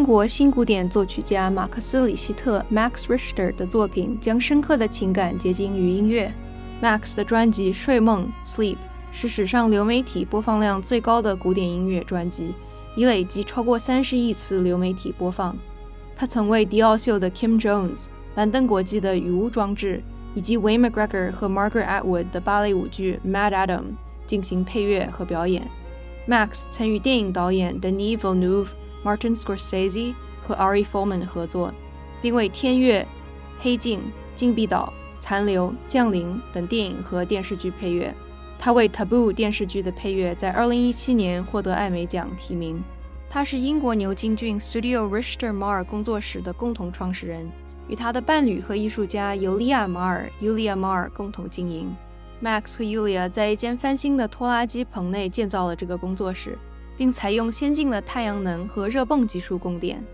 英国新古典作曲家马克思·里希特 （Max Richter） 的作品，将深刻的情感结晶于音乐。Max 的专辑《睡梦》（Sleep） 是史上流媒体播放量最高的古典音乐专辑，已累计超过三十亿次流媒体播放。他曾为迪奥秀的 Kim Jones、兰登国际的雨屋装置，以及 Wayne McGregor 和 Margaret Atwood 的芭蕾舞剧《Mad Adam》进行配乐和表演。Max 曾与电影导演 Denis Villeneuve、Martin Scorsese 和 Ari Folman 合作，并为《天乐》《黑镜》《禁闭岛》。《残留》《降临》等电影和电视剧配乐。他为《Taboo》电视剧的配乐在2017年获得艾美奖提名。他是英国牛津郡 Studio Richter Mar 工作室的共同创始人，与他的伴侣和艺术家尤利亚·马尔 （Yulia Mar） 共同经营。Max 和 Yulia 在一间翻新的拖拉机棚内建造了这个工作室，并采用先进的太阳能和热泵技术供电。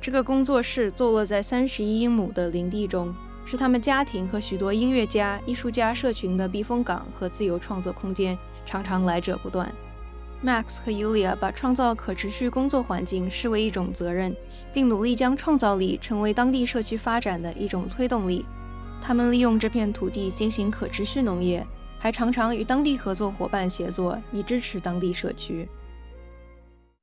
这个工作室坐落在31英亩的林地中。是他们家庭和许多音乐家、艺术家社群的避风港和自由创作空间，常常来者不断。Max 和 Yulia 把创造可持续工作环境视为一种责任，并努力将创造力成为当地社区发展的一种推动力。他们利用这片土地进行可持续农业，还常常与当地合作伙伴协作，以支持当地社区。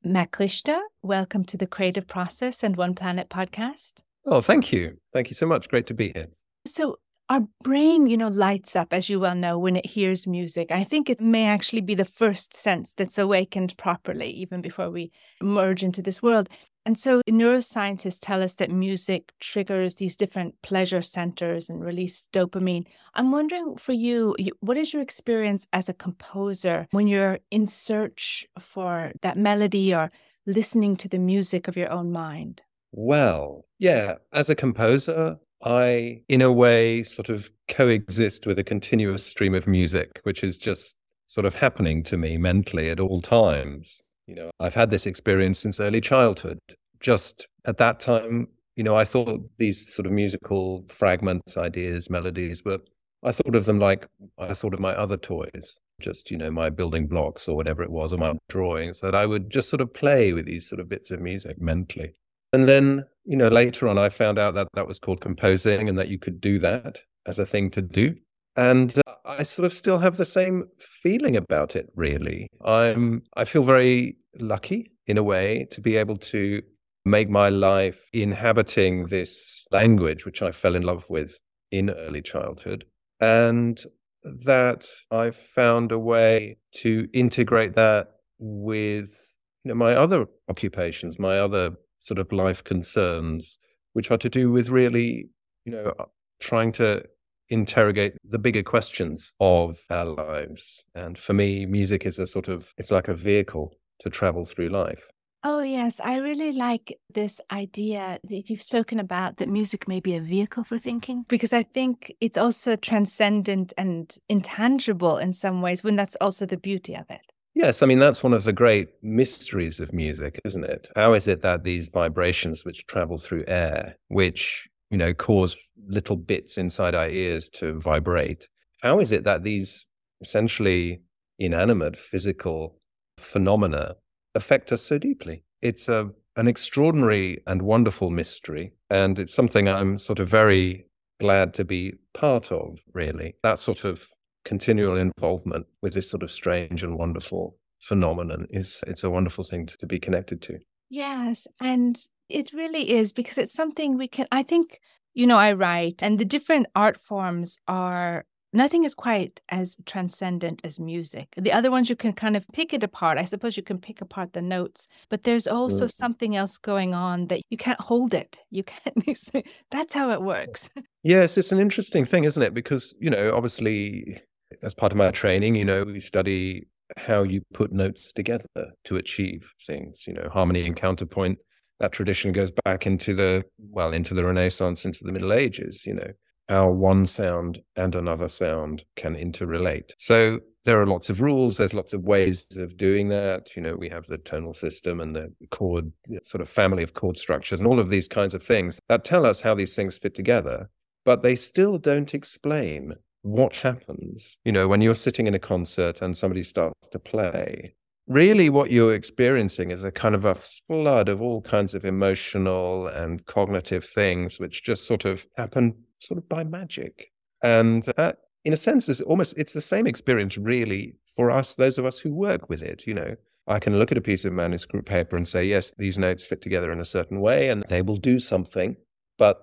Max Richter, welcome to the Creative Process and One Planet podcast. Oh, thank you. Thank you so much. Great to be here. So, our brain, you know, lights up, as you well know, when it hears music. I think it may actually be the first sense that's awakened properly, even before we merge into this world. And so, neuroscientists tell us that music triggers these different pleasure centers and release dopamine. I'm wondering for you, what is your experience as a composer when you're in search for that melody or listening to the music of your own mind? Well, yeah, as a composer, I, in a way, sort of coexist with a continuous stream of music, which is just sort of happening to me mentally at all times. You know, I've had this experience since early childhood. Just at that time, you know, I thought these sort of musical fragments, ideas, melodies were, I thought of them like I thought of my other toys, just, you know, my building blocks or whatever it was, or my drawings, that I would just sort of play with these sort of bits of music mentally. And then, you know, later on, I found out that that was called composing and that you could do that as a thing to do. And uh, I sort of still have the same feeling about it, really. I'm, I feel very lucky in a way to be able to make my life inhabiting this language, which I fell in love with in early childhood. And that I've found a way to integrate that with you know, my other occupations, my other sort of life concerns, which are to do with really, you know, uh, trying to interrogate the bigger questions of our lives. And for me, music is a sort of, it's like a vehicle to travel through life. Oh, yes. I really like this idea that you've spoken about that music may be a vehicle for thinking, because I think it's also transcendent and intangible in some ways, when that's also the beauty of it. Yes, I mean, that's one of the great mysteries of music, isn't it? How is it that these vibrations which travel through air, which, you know, cause little bits inside our ears to vibrate, how is it that these essentially inanimate physical phenomena affect us so deeply? It's a, an extraordinary and wonderful mystery. And it's something I'm sort of very glad to be part of, really. That sort of continual involvement with this sort of strange and wonderful phenomenon is it's a wonderful thing to, to be connected to. Yes, and it really is because it's something we can I think you know I write and the different art forms are nothing is quite as transcendent as music. The other ones you can kind of pick it apart. I suppose you can pick apart the notes, but there's also mm. something else going on that you can't hold it. You can't. That's how it works. Yes, it's an interesting thing, isn't it? Because you know, obviously, as part of my training, you know, we study how you put notes together to achieve things, you know, harmony and counterpoint. That tradition goes back into the, well, into the Renaissance, into the Middle Ages, you know, how one sound and another sound can interrelate. So there are lots of rules. There's lots of ways of doing that. You know, we have the tonal system and the chord sort of family of chord structures and all of these kinds of things that tell us how these things fit together, but they still don't explain what happens, you know, when you're sitting in a concert and somebody starts to play, really what you're experiencing is a kind of a flood of all kinds of emotional and cognitive things which just sort of happen sort of by magic. And that in a sense is almost it's the same experience really for us those of us who work with it you know. I can look at a piece of manuscript paper and say yes these notes fit together in a certain way and they will do something. But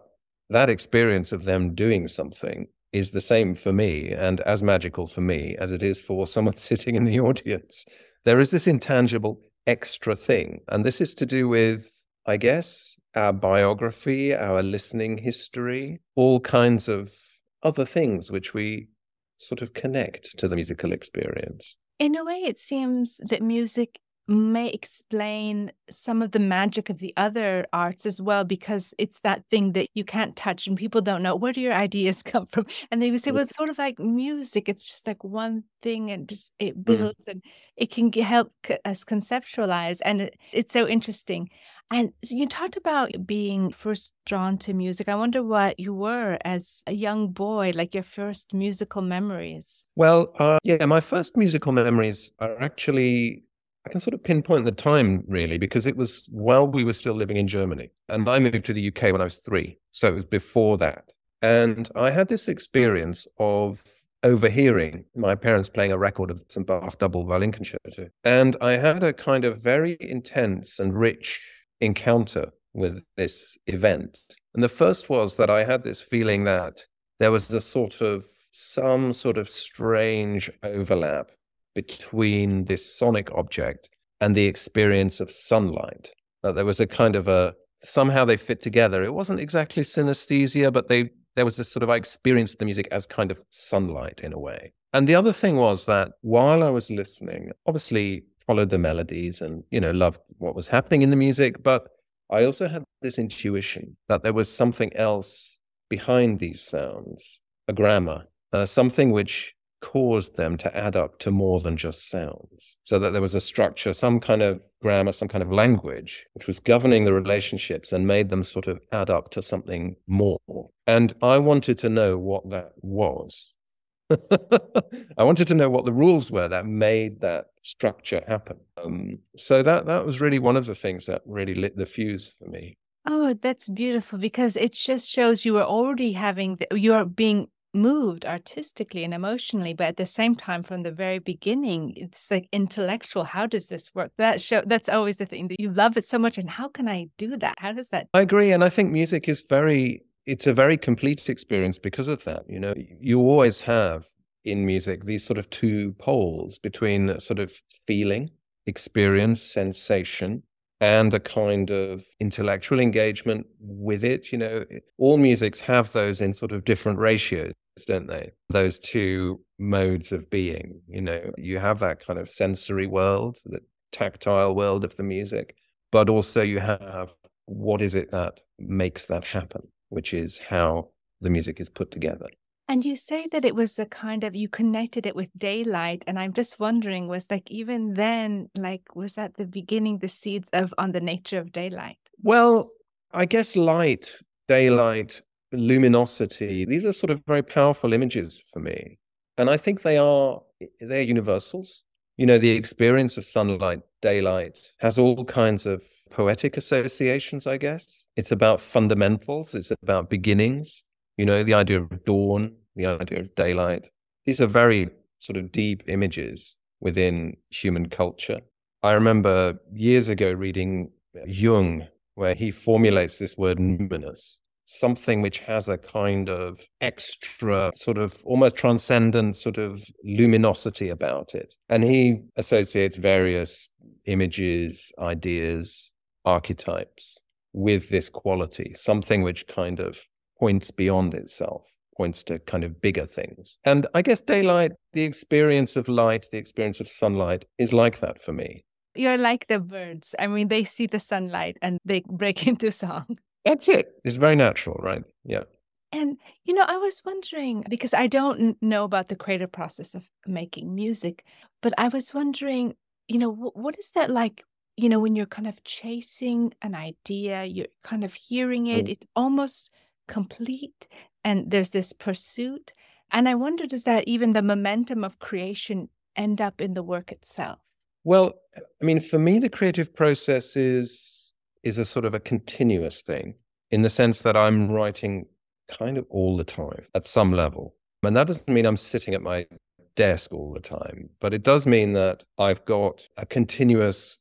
that experience of them doing something is the same for me and as magical for me as it is for someone sitting in the audience. There is this intangible extra thing. And this is to do with, I guess, our biography, our listening history, all kinds of other things which we sort of connect to the musical experience. In a way, it seems that music may explain some of the magic of the other arts as well because it's that thing that you can't touch and people don't know where do your ideas come from and they would say well it's sort of like music it's just like one thing and just it mm. builds mm. and it can help us conceptualize and it, it's so interesting and so you talked about being first drawn to music i wonder what you were as a young boy like your first musical memories well uh, yeah my first musical memories are actually I can sort of pinpoint the time really because it was while we were still living in Germany. And I moved to the UK when I was three. So it was before that. And I had this experience of overhearing my parents playing a record of some Bach double violin concerto. And I had a kind of very intense and rich encounter with this event. And the first was that I had this feeling that there was a sort of some sort of strange overlap between this sonic object and the experience of sunlight. That there was a kind of a somehow they fit together. It wasn't exactly synesthesia, but they there was this sort of I experienced the music as kind of sunlight in a way. And the other thing was that while I was listening, obviously followed the melodies and you know loved what was happening in the music, but I also had this intuition that there was something else behind these sounds, a grammar, uh, something which caused them to add up to more than just sounds. So that there was a structure, some kind of grammar, some kind of language, which was governing the relationships and made them sort of add up to something more. And I wanted to know what that was. I wanted to know what the rules were that made that structure happen. Um, so that that was really one of the things that really lit the fuse for me. Oh, that's beautiful because it just shows you are already having, the, you are being moved artistically and emotionally but at the same time from the very beginning it's like intellectual how does this work that show that's always the thing that you love it so much and how can i do that how does that i agree and i think music is very it's a very complete experience because of that you know you always have in music these sort of two poles between sort of feeling experience sensation and a kind of intellectual engagement with it. You know, all musics have those in sort of different ratios, don't they? Those two modes of being. You know, you have that kind of sensory world, the tactile world of the music, but also you have what is it that makes that happen, which is how the music is put together. And you say that it was a kind of you connected it with daylight, and I'm just wondering, was like even then, like was that the beginning, the seeds of on the nature of daylight? Well, I guess light, daylight, luminosity, these are sort of very powerful images for me. And I think they are eh, they're universals. You know, the experience of sunlight, daylight has all kinds of poetic associations, I guess. It's about fundamentals, it's about beginnings. You know, the idea of dawn, the idea of daylight. These are very sort of deep images within human culture. I remember years ago reading Jung, where he formulates this word numinous, something which has a kind of extra, sort of almost transcendent sort of luminosity about it. And he associates various images, ideas, archetypes with this quality, something which kind of points beyond itself points to kind of bigger things. And I guess daylight, the experience of light, the experience of sunlight is like that for me. You're like the birds. I mean, they see the sunlight and they break into song. That's it. It's very natural, right? Yeah. And, you know, I was wondering because I don't know about the creative process of making music, but I was wondering, you know, what is that like? You know, when you're kind of chasing an idea, you're kind of hearing it, mm. it almost complete and there's this pursuit. And I wonder, does that even the momentum of creation end up in the work itself? Well, I mean, for me, the creative process is is a sort of a continuous thing in the sense that I'm writing kind of all the time at some level. And that doesn't mean I'm sitting at my desk all the time, but it does mean that I've got a continuous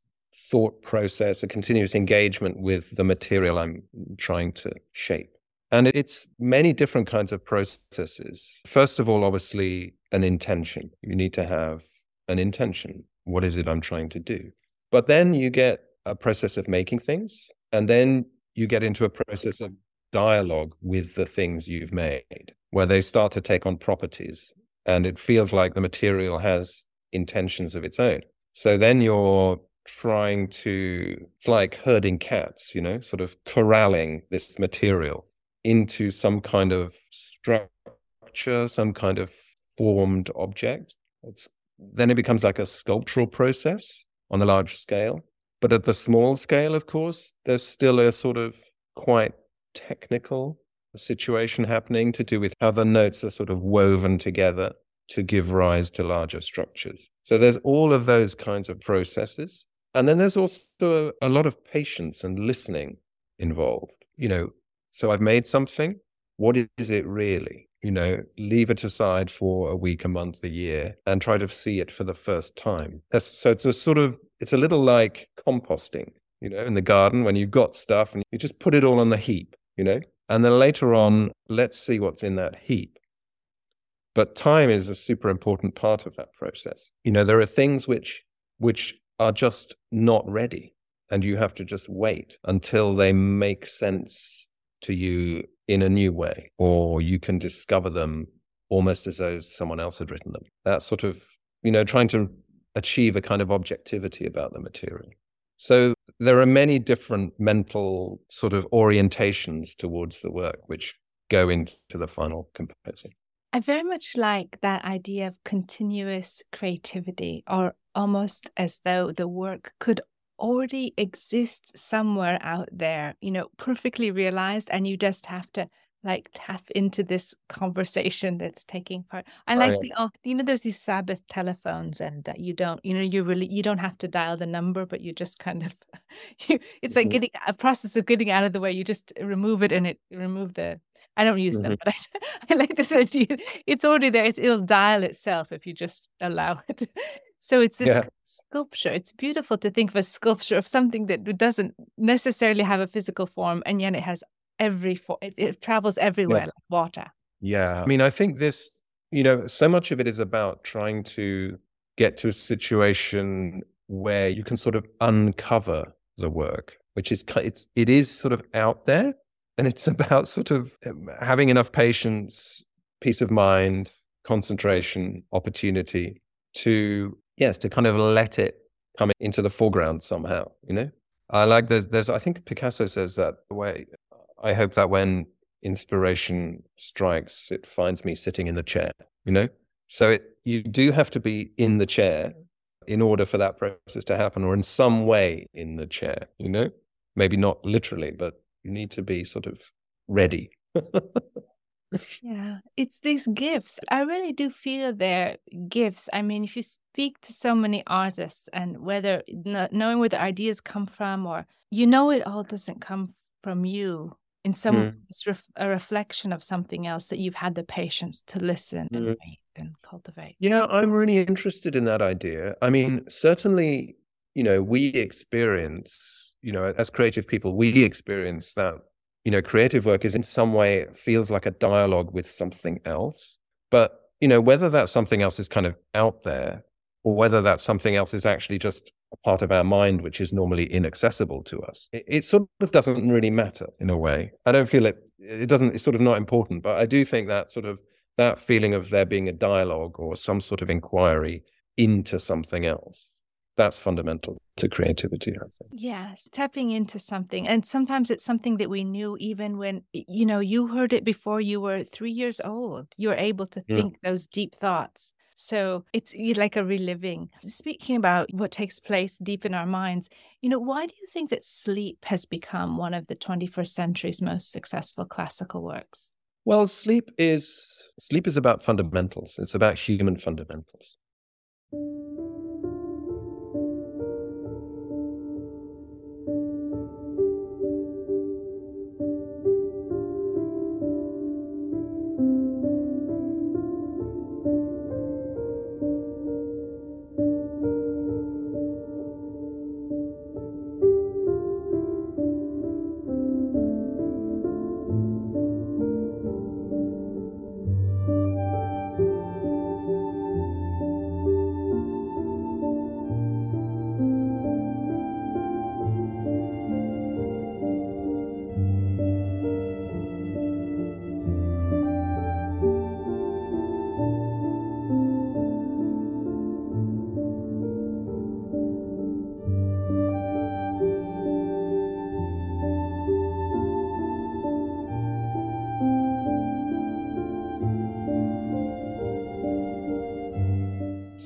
thought process, a continuous engagement with the material I'm trying to shape. And it's many different kinds of processes. First of all, obviously, an intention. You need to have an intention. What is it I'm trying to do? But then you get a process of making things, and then you get into a process of dialogue with the things you've made, where they start to take on properties and it feels like the material has intentions of its own. So then you're trying to, it's like herding cats, you know, sort of corralling this material into some kind of structure, some kind of formed object. It's, then it becomes like a sculptural process on the large scale. But at the small scale, of course, there's still a sort of quite technical situation happening to do with how the notes are sort of woven together to give rise to larger structures. So there's all of those kinds of processes. And then there's also a lot of patience and listening involved. You know, so I've made something. What is it really? You know, leave it aside for a week, a month, a year, and try to see it for the first time. So it's a sort of, it's a little like composting, you know, in the garden when you've got stuff and you just put it all on the heap, you know, and then later on, let's see what's in that heap. But time is a super important part of that process. You know, there are things which which are just not ready, and you have to just wait until they make sense to you in a new way, or you can discover them almost as though someone else had written them. That sort of, you know, trying to achieve a kind of objectivity about the material. So there are many different mental sort of orientations towards the work which go into the final composing. I very much like that idea of continuous creativity, or almost as though the work could already exist somewhere out there, you know, perfectly realized, and you just have to like tap into this conversation that's taking part. I like the oh, you know there's these Sabbath telephones and uh, you don't you know you really you don't have to dial the number but you just kind of you it's like mm-hmm. getting a process of getting out of the way you just remove it and it remove the I don't use them mm-hmm. but I, I like this idea it's already there it's, it'll dial itself if you just allow it. So it's this yeah. sculpture. It's beautiful to think of a sculpture of something that doesn't necessarily have a physical form, and yet it has every form. it, it travels everywhere yeah. like water. Yeah, I mean, I think this, you know, so much of it is about trying to get to a situation where you can sort of uncover the work, which is it's it is sort of out there, and it's about sort of um, having enough patience, peace of mind, concentration, opportunity to yes, to kind of let it come into the foreground somehow. You know, I like there's there's I think Picasso says that the way I hope that when inspiration strikes, it finds me sitting in the chair, you know? So it, you do have to be in the chair in order for that process to happen, or in some way in the chair, you know? Maybe not literally, but you need to be sort of ready. yeah, it's these gifts. I really do feel they're gifts. I mean, if you speak to so many artists and whether knowing where the ideas come from, or you know, it all doesn't come from you in some mm. it's ref, a reflection of something else that you've had the patience to listen mm. and and cultivate yeah i'm really interested in that idea i mean certainly you know we experience you know as creative people we experience that you know creative work is in some way feels like a dialogue with something else but you know whether that something else is kind of out there or whether that something else is actually just a part of our mind which is normally inaccessible to us. It, it, sort of doesn't really matter in a way. I don't feel it. It doesn't. It's sort of not important. But I do think that sort of that feeling of there being a dialogue or some sort of inquiry into something else. That's fundamental to creativity, I think. Yes, tapping into something. And sometimes it's something that we knew even when, you know, you heard it before you were three years old. You were able to mm. think those deep thoughts. So it's like a reliving. Speaking about what takes place deep in our minds, you know, why do you think that sleep has become one of the 21st century's most successful classical works? Well, sleep is sleep is about fundamentals. It's about human fundamentals.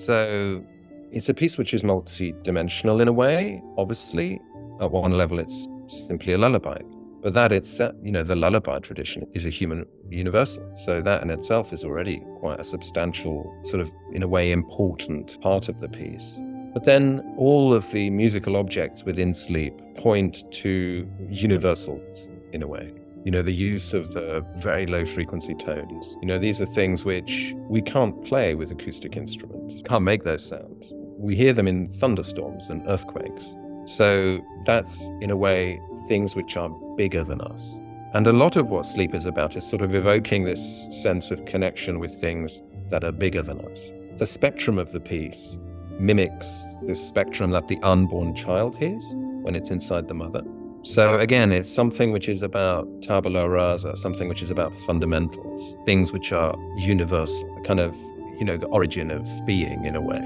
So it's a piece which is multi-dimensional in a way. Obviously, at one level, it's simply a lullaby. But that it's, you know, the lullaby tradition is a human universal. So that in itself is already quite a substantial, sort of, in a way, important part of the piece. But then all of the musical objects within sleep point to universals in a way. You know, the use of the very low frequency tones. You know, these are things which we can't play with acoustic instruments, can't make those sounds. We hear them in thunderstorms and earthquakes. So that's, in a way, things which are bigger than us. And a lot of what sleep is about is sort of evoking this sense of connection with things that are bigger than us. The spectrum of the piece mimics the spectrum that the unborn child hears when it's inside the mother. So again, it's something which is about tabula rasa, something which is about fundamentals, things which are universal, kind of, you know, the origin of being in a way.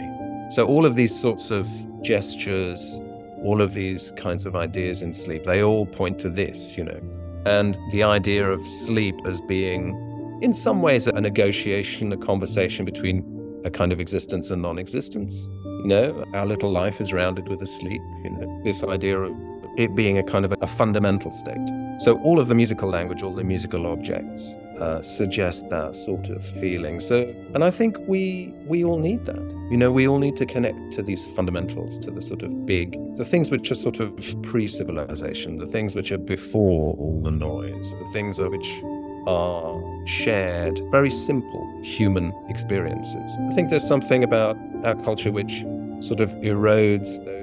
So all of these sorts of gestures, all of these kinds of ideas in sleep, they all point to this, you know. And the idea of sleep as being, in some ways, a negotiation, a conversation between a kind of existence and non existence. You know, our little life is rounded with a sleep, you know, this idea of it being a kind of a, fundamental state. So all of the musical language, all the musical objects uh, suggest that sort of feeling. So, and I think we we all need that. You know, we all need to connect to these fundamentals, to the sort of big, the things which are sort of pre-civilization, the things which are before all the noise, the things which are shared, very simple human experiences. I think there's something about our culture which sort of erodes those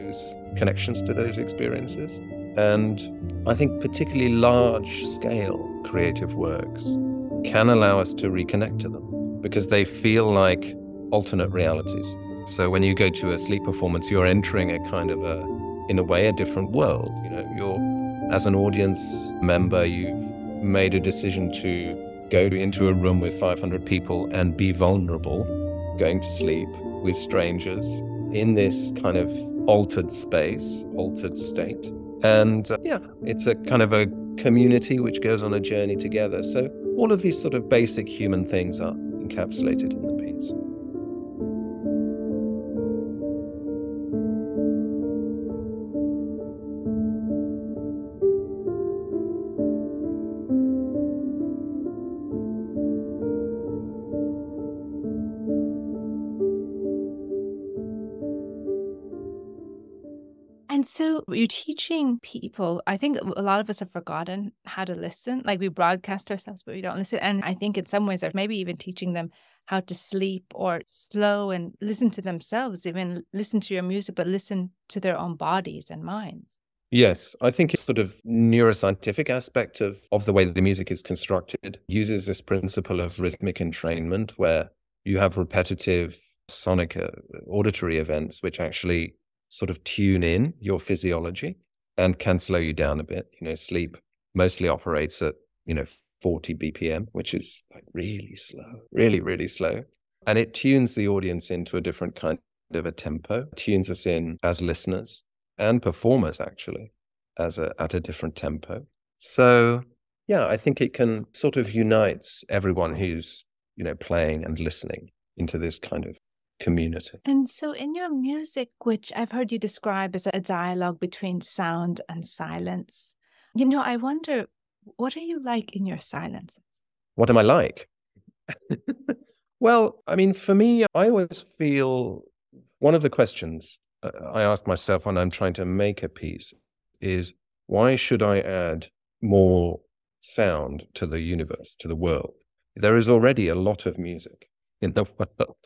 connections to those experiences. And I think particularly large scale creative works can allow us to reconnect to them because they feel like alternate realities. So when you go to a sleep performance, you're entering a kind of a, in a way, a different world. You know, you're, as an audience member, you've made a decision to go into a room with 500 people and be vulnerable, going to sleep with strangers in this kind of altered space, altered state. And uh, yeah, it's a kind of a community which goes on a journey together. So all of these sort of basic human things are encapsulated in the So you're teaching people, I think a lot of us have forgotten how to listen. Like we broadcast ourselves, but we don't listen. And I think in some ways, or maybe even teaching them how to sleep or slow and listen to themselves, even listen to your music, but listen to their own bodies and minds. Yes, I think it's sort of neuroscientific aspect of, of the way the music is constructed uses this principle of rhythmic entrainment where you have repetitive sonic uh, auditory events which actually sort of tune in your physiology and can slow you down a bit. You know, sleep mostly operates at, you know, 40 BPM, which is like really slow, really, really slow. And it tunes the audience into a different kind of a tempo, tunes us in as listeners and performers actually as a at a different tempo. So yeah, I think it can sort of unites everyone who's, you know, playing and listening into this kind of community. And so, in your music, which I've heard you describe as a dialogue between sound and silence, you know, I wonder, what are you like in your silences? What am I like? well, I mean, for me, I always feel one of the questions uh, I ask myself when I'm trying to make a piece is why should I add more sound to the universe, to the world? There is already a lot of music in the world.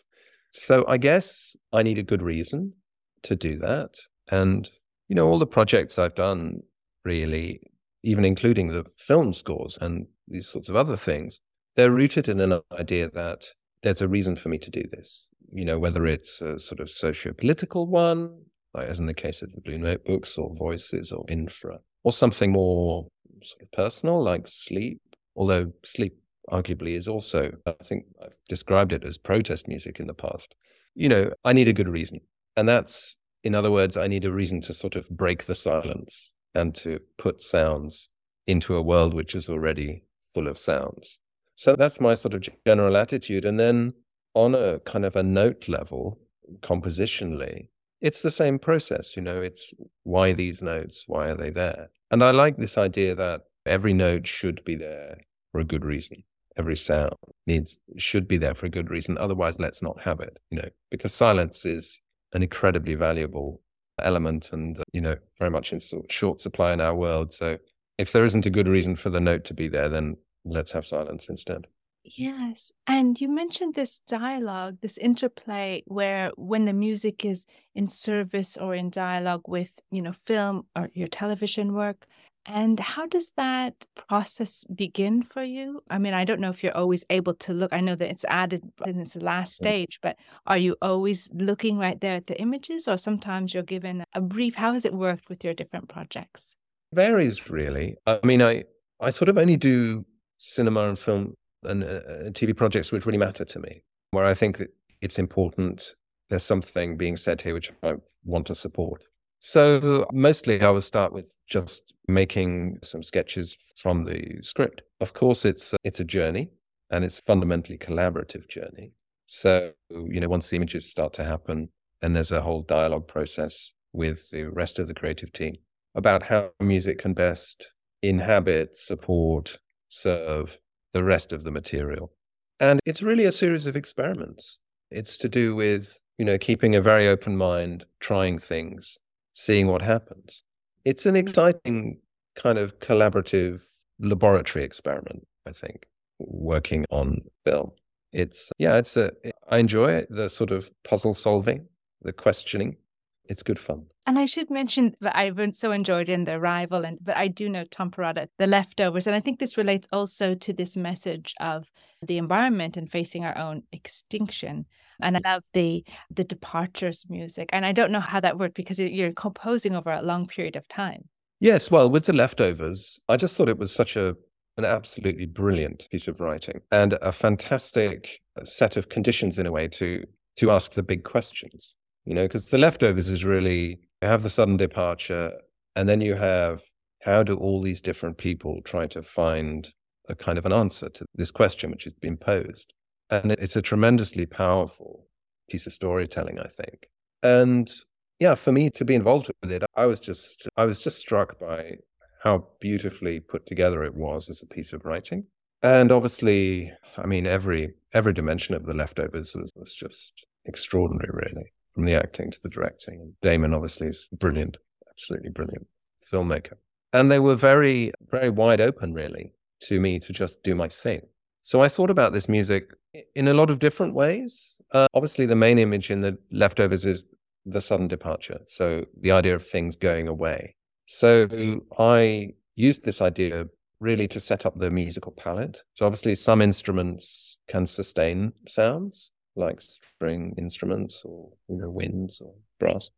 So I guess I need a good reason to do that. And, you know, all the projects I've done, really, even including the film scores and these sorts of other things, they're rooted in an idea that there's a reason for me to do this. You know, whether it's a sort of socio political one, like as in the case of the Blue Notebooks or Voices or Infra, or something more sort of personal like sleep, although sleep arguably is also, I think I've described it as protest music in the past. You know, I need a good reason. And that's, in other words, I need a reason to sort of break the silence and to put sounds into a world which is already full of sounds. So that's my sort of general attitude. And then on a kind of a note level, compositionally, it's the same process. You know, it's why these notes? Why are they there? And I like this idea that every note should be there for a good reason. Every sound needs should be there for a good reason. Otherwise, let's not have it. You know, because silence is an incredibly valuable element, and uh, you know, very much in short supply in our world. So, if there isn't a good reason for the note to be there, then let's have silence instead. Yes. And you mentioned this dialogue, this interplay where when the music is in service or in dialogue with, you know, film or your television work. And how does that process begin for you? I mean, I don't know if you're always able to look. I know that it's added in its last stage, but are you always looking right there at the images or sometimes you're given a brief? How has it worked with your different projects? Varies really. I mean, I I sort of only do cinema and film and uh, uh TV projects which really matter to me, where I think it's important. There's something being said here which I want to support. So mostly I will start with just making some sketches from the script. Of course, it's uh, it's a journey and it's a fundamentally collaborative journey. So you know, once the images start to happen, then there's a whole dialogue process with the rest of the creative team about how music can best inhabit, support, serve the rest of the material. And it's really a series of experiments. It's to do with, you know, keeping a very open mind, trying things, seeing what happens. It's an mm-hmm. exciting kind of collaborative laboratory experiment, I think, working on film. It's, yeah, it's a, I enjoy it, the sort of puzzle solving, the questioning. It's good fun. And I should mention that I've so enjoyed in The Arrival, and but I do know Tom Perrotta, The Leftovers, and I think this relates also to this message of the environment and facing our own extinction. And I mm. love the the departures music, and I don't know how that worked because you're composing over a long period of time. Yes, well, with The Leftovers, I just thought it was such a an absolutely brilliant piece of writing and a fantastic uh, set of conditions in a way to to ask the big questions you know, because the leftovers is really you have the sudden departure, and then you have how do all these different people try to find a kind of an answer to this question which has been posed, and it's a tremendously powerful piece of storytelling, I think, and yeah, for me to be involved with it, I was just I was just struck by how beautifully put together it was as a piece of writing. And obviously, I mean, every every dimension of the leftovers was, was just extraordinary, really from the acting to the directing. Damon obviously is brilliant, absolutely brilliant filmmaker. And they were very, very wide open, really, to me to just do my thing. So I thought about this music in a lot of different ways. Uh, obviously, the main image in the leftovers is the sudden departure. So the idea of things going away. So I used this idea really to set up the musical palette. So obviously, some instruments can sustain sounds like string instruments or you know winds or brass,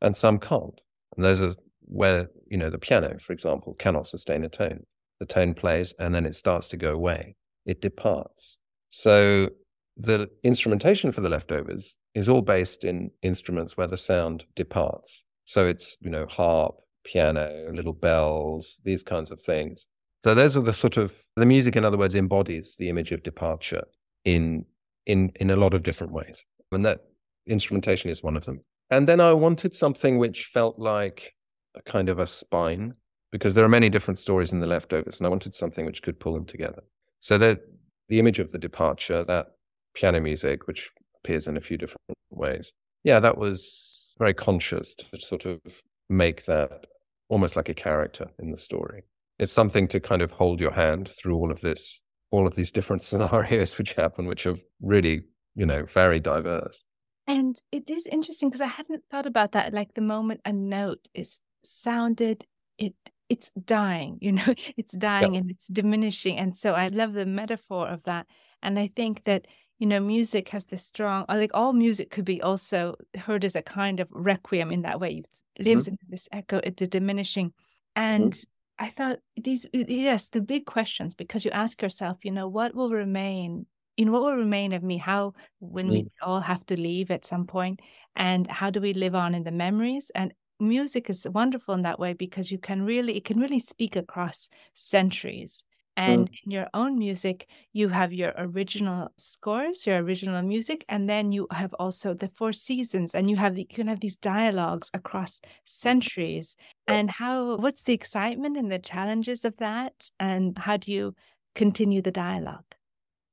and some can't. And those are where you know the piano, for example, cannot sustain a tone. The tone plays and then it starts to go away. It departs. So the instrumentation for the leftovers is all based in instruments where the sound departs. So it's you know harp, piano, little bells, these kinds of things. So those are the sort of the music, in other words, embodies the image of departure in in in a lot of different ways, and that instrumentation is one of them. And then I wanted something which felt like a kind of a spine, because there are many different stories in the leftovers, and I wanted something which could pull them together. So that the image of the departure, that piano music, which appears in a few different ways, yeah, that was very conscious to sort of make that almost like a character in the story. It's something to kind of hold your hand through all of this all of these different scenarios which happen, which are really, you know, very diverse. And it is interesting because I hadn't thought about that. Like the moment a note is sounded, it it's dying, you know, it's dying and it's diminishing. And so I love the metaphor of that. And I think that, you know, music has this strong, I like all music could be also heard as a kind of requiem in that way. It lives mm-hmm. in this echo, the diminishing. And mm-hmm. I thought these, yes, the big questions, because you ask yourself, you know, what will remain? In what will remain of me? How, when mm. we all have to leave at some point, and how do we live on in the memories? And music is wonderful in that way because you can really, it can really speak across centuries. And mm. in your own music, you have your original scores, your original music, and then you have also the four seasons, and you have the, you can have these dialogues across centuries. And how what's the excitement and the challenges of that, and how do you continue the dialogue?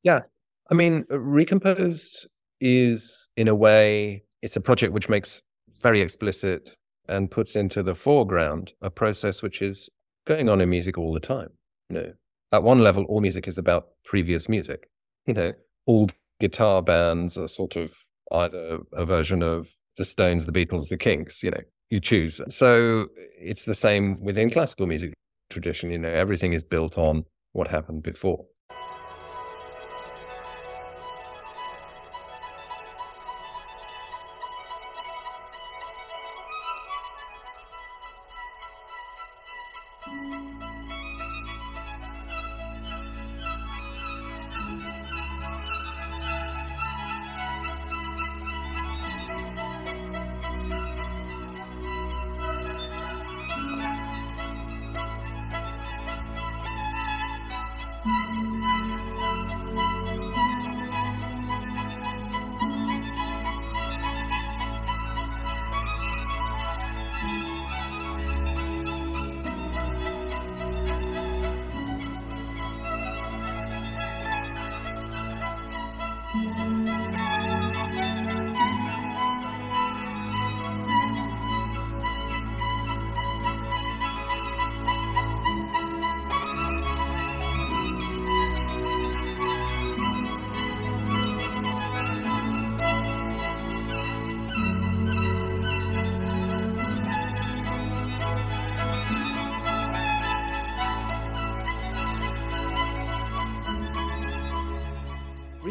Yeah, I mean, Recomposed is in a way it's a project which makes very explicit and puts into the foreground a process which is going on in music all the time. You know, at one level, all music is about previous music. You know, all guitar bands are sort of either a version of the Stones, the Beatles, the Kinks. You know, you choose. So it's the same within classical music tradition. You know, everything is built on what happened before.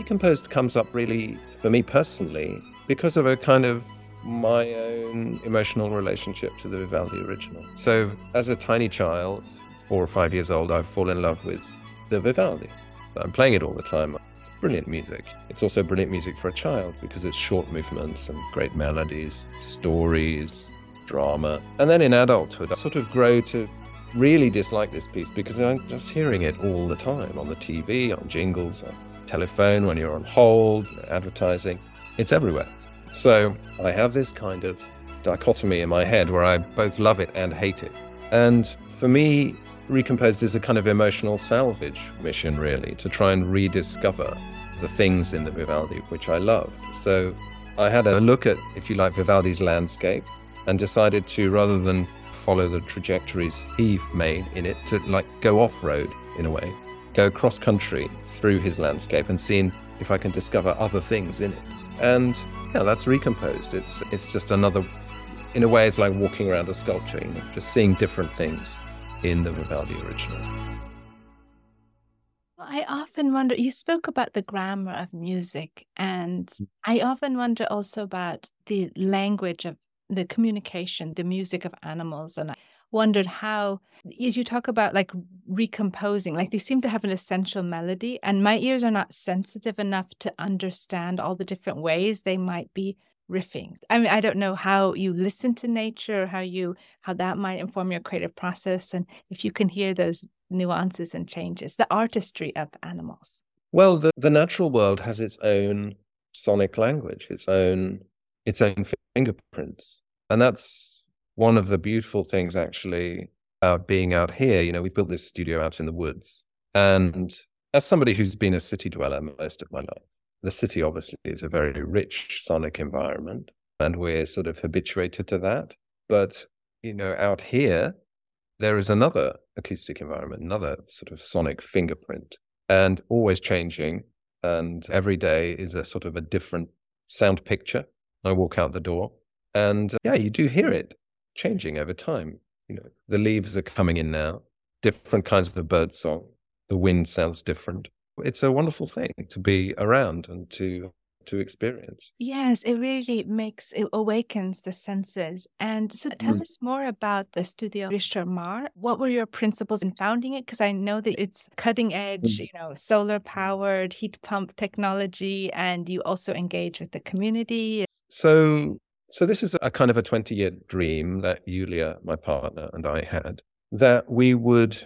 Recomposed comes up really, for me personally, because of a kind of my own emotional relationship to the Vivaldi original. So, as a tiny child, four or five years old, I've fallen in love with the Vivaldi. I'm playing it all the time. It's brilliant music. It's also brilliant music for a child because it's short movements and great melodies, stories, drama. And then in adulthood, I sort of grow to really dislike this piece because I'm just hearing it all the time on the TV, on jingles, telephone, when you're on hold, advertising, it's everywhere. So I have this kind of dichotomy in my head where I both love it and hate it. And for me, Recomposed is a kind of emotional salvage mission, really, to try and rediscover the things in the Vivaldi which I loved. So I had a look at, if you like, Vivaldi's landscape and decided to, rather than follow the trajectories he made in it, to like go off road in a way go cross country through his landscape and seeing if I can discover other things in it. And yeah, that's recomposed. It's it's just another, in a way, it's like walking around a sculpture, you know, just seeing different things in the Vivaldi original. I often wonder, you spoke about the grammar of music, and mm. I often wonder also about the language of the communication, the music of animals. And wondered how, as you talk about like recomposing, like they seem to have an essential melody, and my ears are not sensitive enough to understand all the different ways they might be riffing. I mean, I don't know how you listen to nature, how you how that might inform your creative process, and if you can hear those nuances and changes, the artistry of animals. Well, the, the natural world has its own sonic language, its own its own fingerprints. And that's one of the beautiful things actually about being out here, you know, we built this studio out in the woods. And as somebody who's been a city dweller most of my life, the city obviously is a very rich sonic environment, and we're sort of habituated to that. But, you know, out here, there is another acoustic environment, another sort of sonic fingerprint, and always changing. And every day is a sort of a different sound picture. I walk out the door, and yeah, you do hear it changing over time. You know, the leaves are coming in now, different kinds of bird song. The wind sounds different. It's a wonderful thing to be around and to to experience. Yes, it really makes it awakens the senses. And so tell mm. us more about the studio Richter Mahr. What were your principles in founding it? Because I know that it's cutting edge, mm. you know, solar powered heat pump technology, and you also engage with the community. So so this is a kind of a 20 year dream that Yulia, my partner, and I had that we would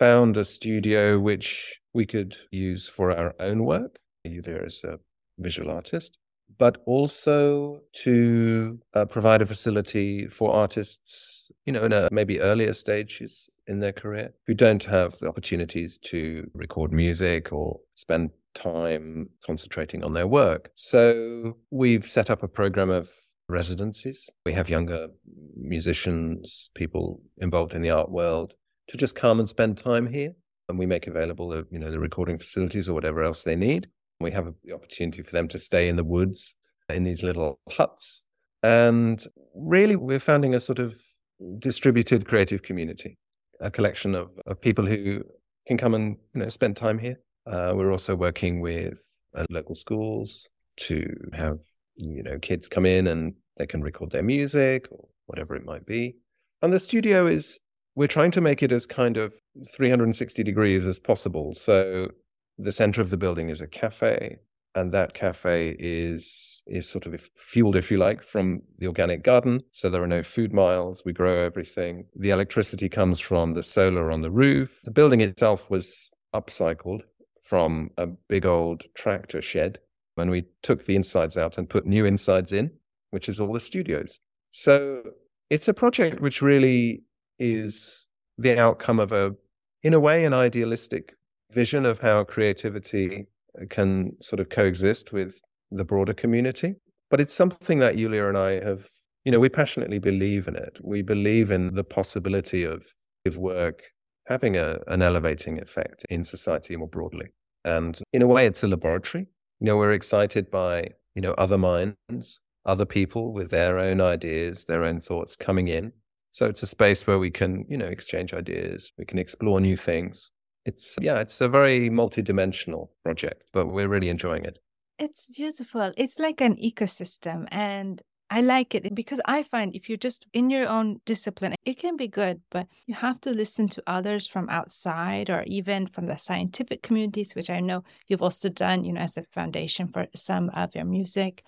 found a studio which we could use for our own work. Yulia is a visual artist, but also to uh, provide a facility for artists, you know, in a maybe earlier stages in their career who don't have the opportunities to record music or spend time concentrating on their work. So we've set up a program of residencies. We have younger musicians, people involved in the art world to just come and spend time here. And we make available the, you know, the recording facilities or whatever else they need. We have the opportunity for them to stay in the woods in these little huts. And really, we're founding a sort of distributed creative community, a collection of, of people who can come and you know spend time here. Uh, we're also working with uh, local schools to have you know kids come in and they can record their music or whatever it might be. And the studio is we're trying to make it as kind of 360 degrees as possible. So the center of the building is a cafe, and that cafe is is sort of fueled, if you like, from the organic garden. So there are no food miles. We grow everything. The electricity comes from the solar on the roof. The building itself was upcycled from a big old tractor shed when we took the insides out and put new insides in, which is all the studios. So it's a project which really is the outcome of a, in a way, an idealistic vision of how creativity can sort of coexist with the broader community. But it's something that Yulia and I have, you know, we passionately believe in it. We believe in the possibility of, of work having a, an elevating effect in society more broadly. And in a way, it's a laboratory. You know, we're excited by, you know, other minds, other people with their own ideas, their own thoughts coming in. So it's a space where we can, you know, exchange ideas, we can explore new things it's yeah, it's a very multi-dimensional project, but we're really enjoying it. It's beautiful. It's like an ecosystem and I like it because I find if you're just in your own discipline, it can be good, but you have to listen to others from outside or even from the scientific communities, which I know you've also done, you know, as a foundation for some of your music.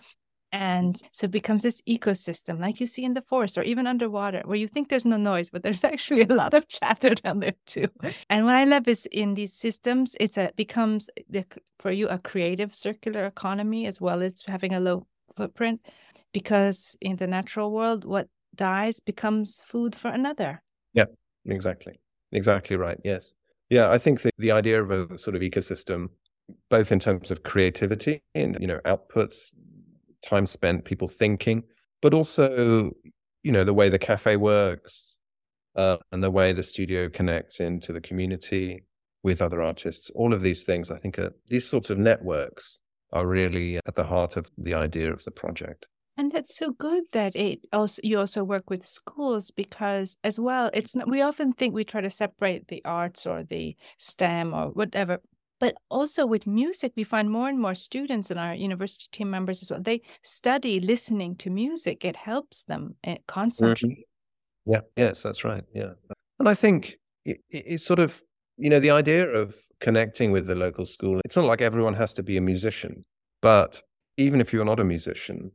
And so it becomes this ecosystem like you see in the forest or even underwater where you think there's no noise, but there's actually a lot of chatter down there too. And what I love is in these systems, it's a becomes for you a creative circular economy as well as having a low footprint because in the natural world, what dies becomes food for another. Yeah, exactly. Exactly right. Yes. Yeah, I think the, the idea of a sort of ecosystem, both in terms of creativity and you know outputs, time spent, people thinking, but also, you know, the way the cafe works uh, and the way the studio connects into the community with other artists. All of these things, I think, are, these sorts of networks are really at the heart of the idea of the project. And that's so good that it also you also work with schools because as well it's not we often think we try to separate the arts or the STEM or whatever but also with music, we find more and more students and our university team members as well. They study listening to music. It helps them concentrate. Mm-hmm. Yeah. Yes, that's right. Yeah. And I think it, it's sort of, you know, the idea of connecting with the local school, it's not like everyone has to be a musician, but even if you're not a musician,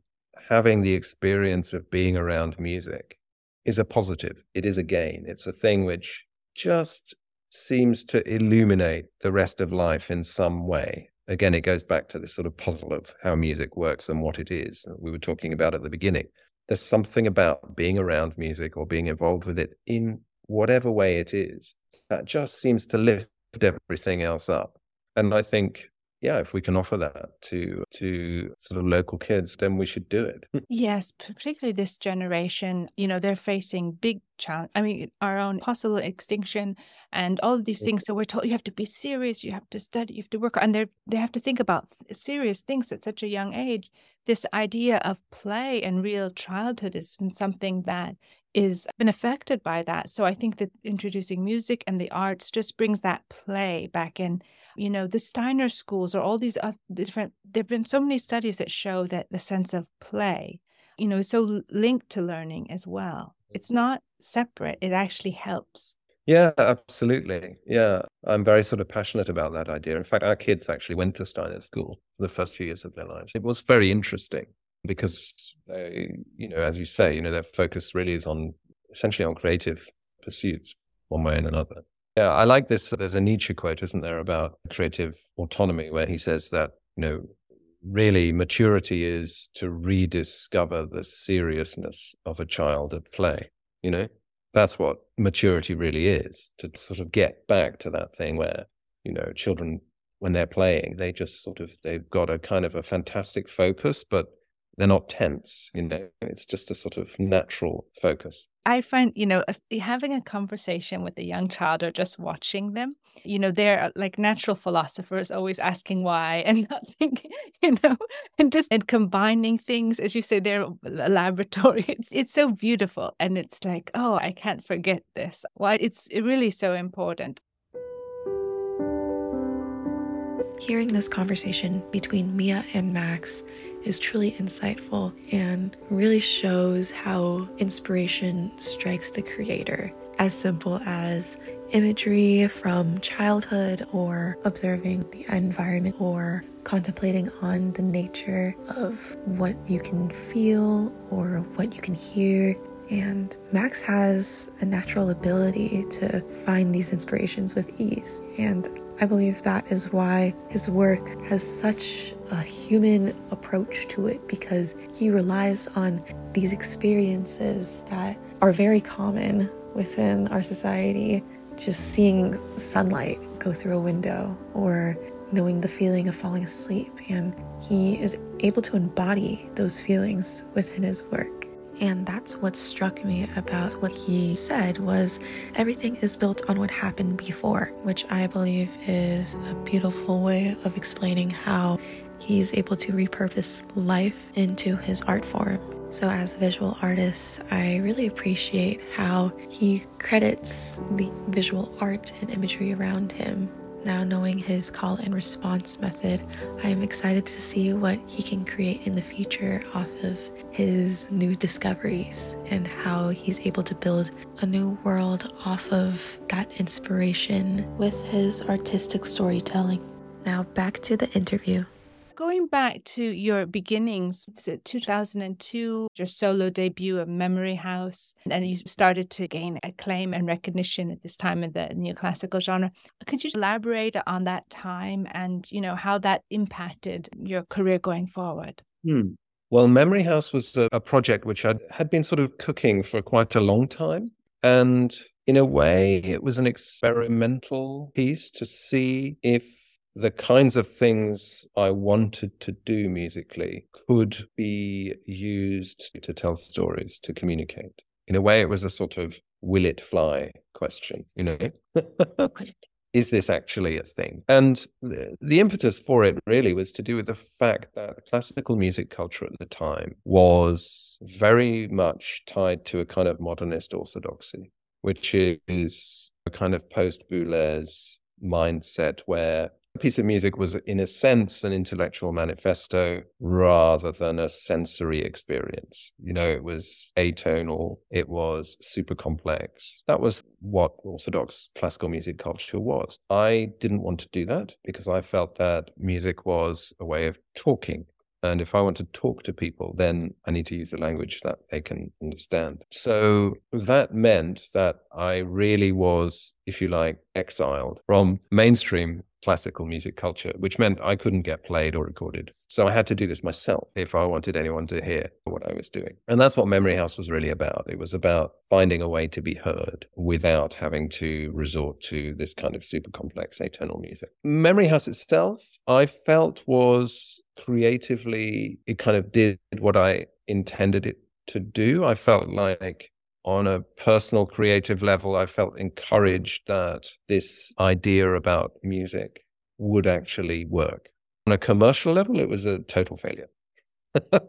having the experience of being around music is a positive. It is a gain. It's a thing which just seems to illuminate the rest of life in some way. Again, it goes back to this sort of puzzle of how music works and what it is we were talking about at the beginning. There's something about being around music or being involved with it in whatever way it is that just seems to lift everything else up. And I think yeah, if we can offer that to to sort of local kids, then we should do it. yes, particularly this generation, you know, they're facing big challenge. I mean, our own possible extinction and all of these things. So we're told you have to be serious, you have to study, you have to work, and they they have to think about serious things at such a young age. This idea of play and real childhood is something that is been affected by that. So I think that introducing music and the arts just brings that play back in. You know, the Steiner schools or all these other different. There've been so many studies that show that the sense of play, you know, is so linked to learning as well. It's mm-hmm. not separate. It actually helps. Yeah, absolutely. Yeah, I'm very sort of passionate about that idea. In fact, our kids actually went to Steiner School for the first few years of their lives. It was very interesting because they, you know, as you say, you know, their focus really is on essentially on creative pursuits one way and another. Yeah, I like this. Uh, there's a Nietzsche quote, isn't there, about creative autonomy, where he says that, you know, really maturity is to rediscover the seriousness of a child at play. You know, that's what maturity really is to sort of get back to that thing where, you know, children, when they're playing, they just sort of, they've got a kind of a fantastic focus, but they're not tense you know it's just a sort of natural focus. I find you know having a conversation with a young child or just watching them you know they're uh, like natural philosophers always asking why and not thinking you know and just and combining things as you say they're a laboratory. It's it's so beautiful and it's like oh i can't forget this. Why it's really so important. Hearing this conversation between Mia and Max is truly insightful and really shows how inspiration strikes the creator. As simple as imagery from childhood or observing the environment or contemplating on the nature of what you can feel or what you can hear. And Max has a natural ability to find these inspirations with ease. And I believe that is why his work has such a human approach to it because he relies on these experiences that are very common within our society. Just seeing sunlight go through a window or knowing the feeling of falling asleep. And he is able to embody those feelings within his work. And that's what struck me about what he said was everything is built on what happened before, which I believe is a beautiful way of explaining how he's able to repurpose life into his art form. So, as visual artist, I really appreciate how he credits the visual art and imagery around him now, knowing his call and response method, I am excited to see what he can create in the future off of his new discoveries and how he's able to build a new world off of that inspiration with his artistic storytelling. Now, back to the interview. Going back to your beginnings, was it 2002, your solo debut of Memory House, and you started to gain acclaim and recognition at this time in the neoclassical genre. Could you elaborate on that time and, you know, how that impacted your career going forward? Hmm. Well, Memory House was a, a project which I'd, had been sort of cooking for quite a long time. And in a way, it was an experimental piece to see if the kinds of things I wanted to do musically could be used to tell stories, to communicate. In a way, it was a sort of will it fly question, you know? Is this actually a thing? And the, the impetus for it really was to do with the fact that the classical music culture at the time was very much tied to a kind of modernist orthodoxy, which is a kind of post Boulez mindset where piece of music was, in a sense, an intellectual manifesto rather than a sensory experience. You know, it was atonal, it was super complex. That was what Orthodox classical music culture was. I didn't want to do that because I felt that music was a way of talking. And if I want to talk to people, then I need to use a language that they can understand. So that meant that I really was, if you like, exiled from mainstream classical music culture, which meant I couldn't get played or recorded. So I had to do this myself if I wanted anyone to hear what I was doing. And that's what Memory House was really about. It was about finding a way to be heard without having to resort to this kind of super complex atonal music. Memory House itself, I felt was creatively, it kind of did what I intended it to do. I felt like on a personal creative level, I felt encouraged that this idea about music would actually work. On a commercial level, it was a total failure.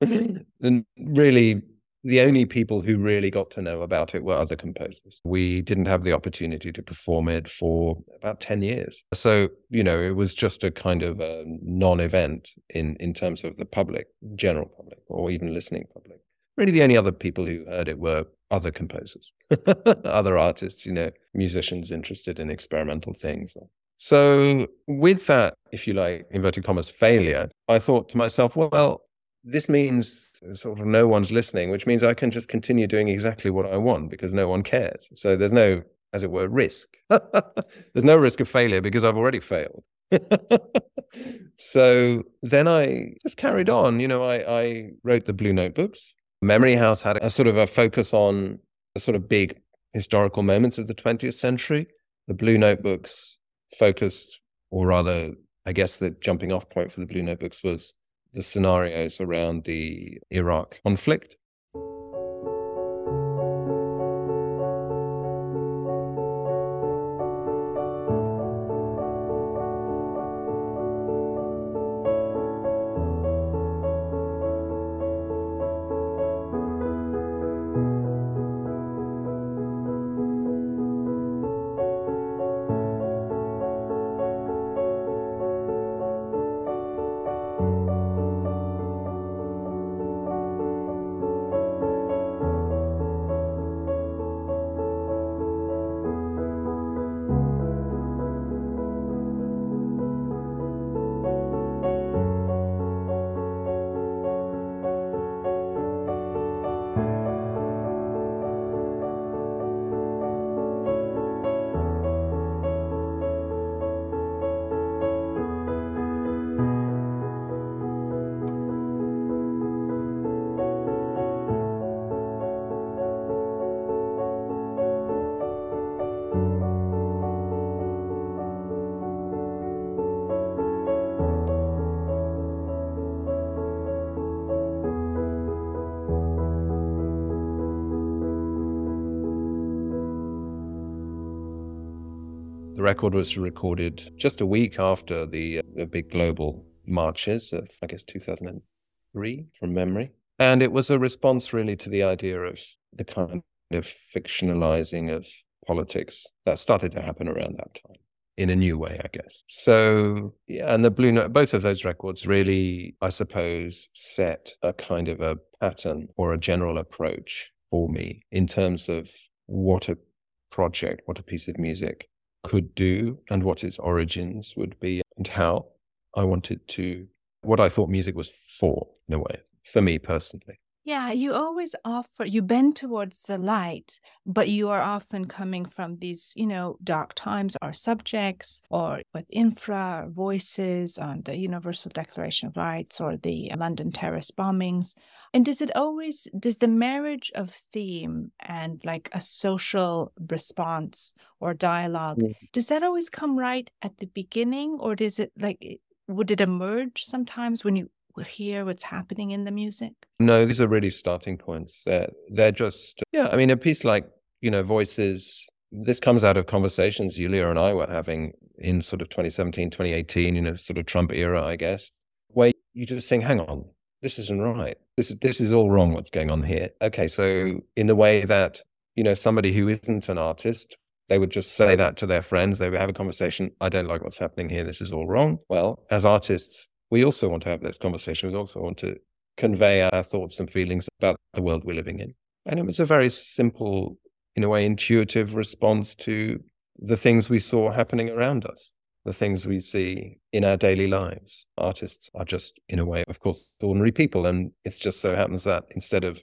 and really, the only people who really got to know about it were other composers. We didn't have the opportunity to perform it for about 10 years. So, you know, it was just a kind of a non event in, in terms of the public, general public, or even listening public really the only other people who heard it were other composers, other artists, you know, musicians interested in experimental things. So, with that, if you like, inverted commas, failure, I thought to myself, well, this means sort of no one's listening, which means I can just continue doing exactly what I want because no one cares. So, there's no as it were, risk. There's no risk of failure because I've already failed. so then I just carried on. You know, I, I wrote the Blue Notebooks. Memory House had a sort of a focus on the sort of big historical moments of the 20th century. The Blue Notebooks focused, or rather, I guess the jumping off point for the Blue Notebooks was the scenarios around the Iraq conflict. The record was recorded just a week after the uh, the big global marches of, I guess, 2003 from memory. And it was a response really to the idea of the kind of fictionalizing of politics that started to happen around that time in a new way, I guess. So, yeah, and the Blue Note, both of those records really, I suppose, set a kind of a pattern or a general approach for me in terms of what a project, what a piece of music could do and what its origins would be and how I wanted to, what I thought music was for, in a way, for me personally. Yeah, you always offer, you bend towards the light, but you are often coming from these, you know, dark times or subjects or with infra voices on the Universal Declaration of Rights or the London terrorist bombings. And does it always, does the marriage of theme and like a social response or dialogue, mm. does that always come right at the beginning or does it like, would it emerge sometimes when you hear what's happening in the music? No, these are really starting points. They're they're just yeah. I mean, a piece like you know voices. This comes out of conversations Yulia and I were having in sort of 2017, 2018, you know, sort of Trump era, I guess, where you just think, hang on, this isn't right. This is this is all wrong. What's going on here? Okay, so in the way that you know somebody who isn't an artist they would just say that to their friends. They would have a conversation. I don't like what's happening here. This is all wrong. Well, as artists, we also want to have this conversation. We also want to convey our thoughts and feelings about the world we're living in. And it was a very simple, in a way, intuitive response to the things we saw happening around us, the things we see in our daily lives. Artists are just, in a way, of course, ordinary people. And it just so happens that instead of